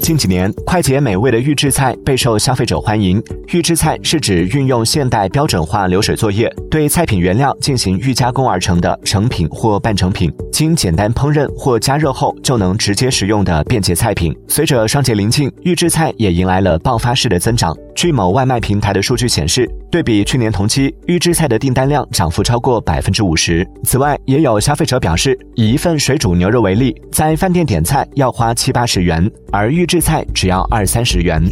近几年，快捷美味的预制菜备受消费者欢迎。预制菜是指运用现代标准化流水作业，对菜品原料进行预加工而成的成品或半成品，经简单烹饪或加热后就能直接食用的便捷菜品。随着双节临近，预制菜也迎来了爆发式的增长。据某外卖平台的数据显示，对比去年同期，预制菜的订单量涨幅超过百分之五十。此外，也有消费者表示，以一份水煮牛肉为例，在饭店点菜要花七八十元，而预制。菜只要二三十元。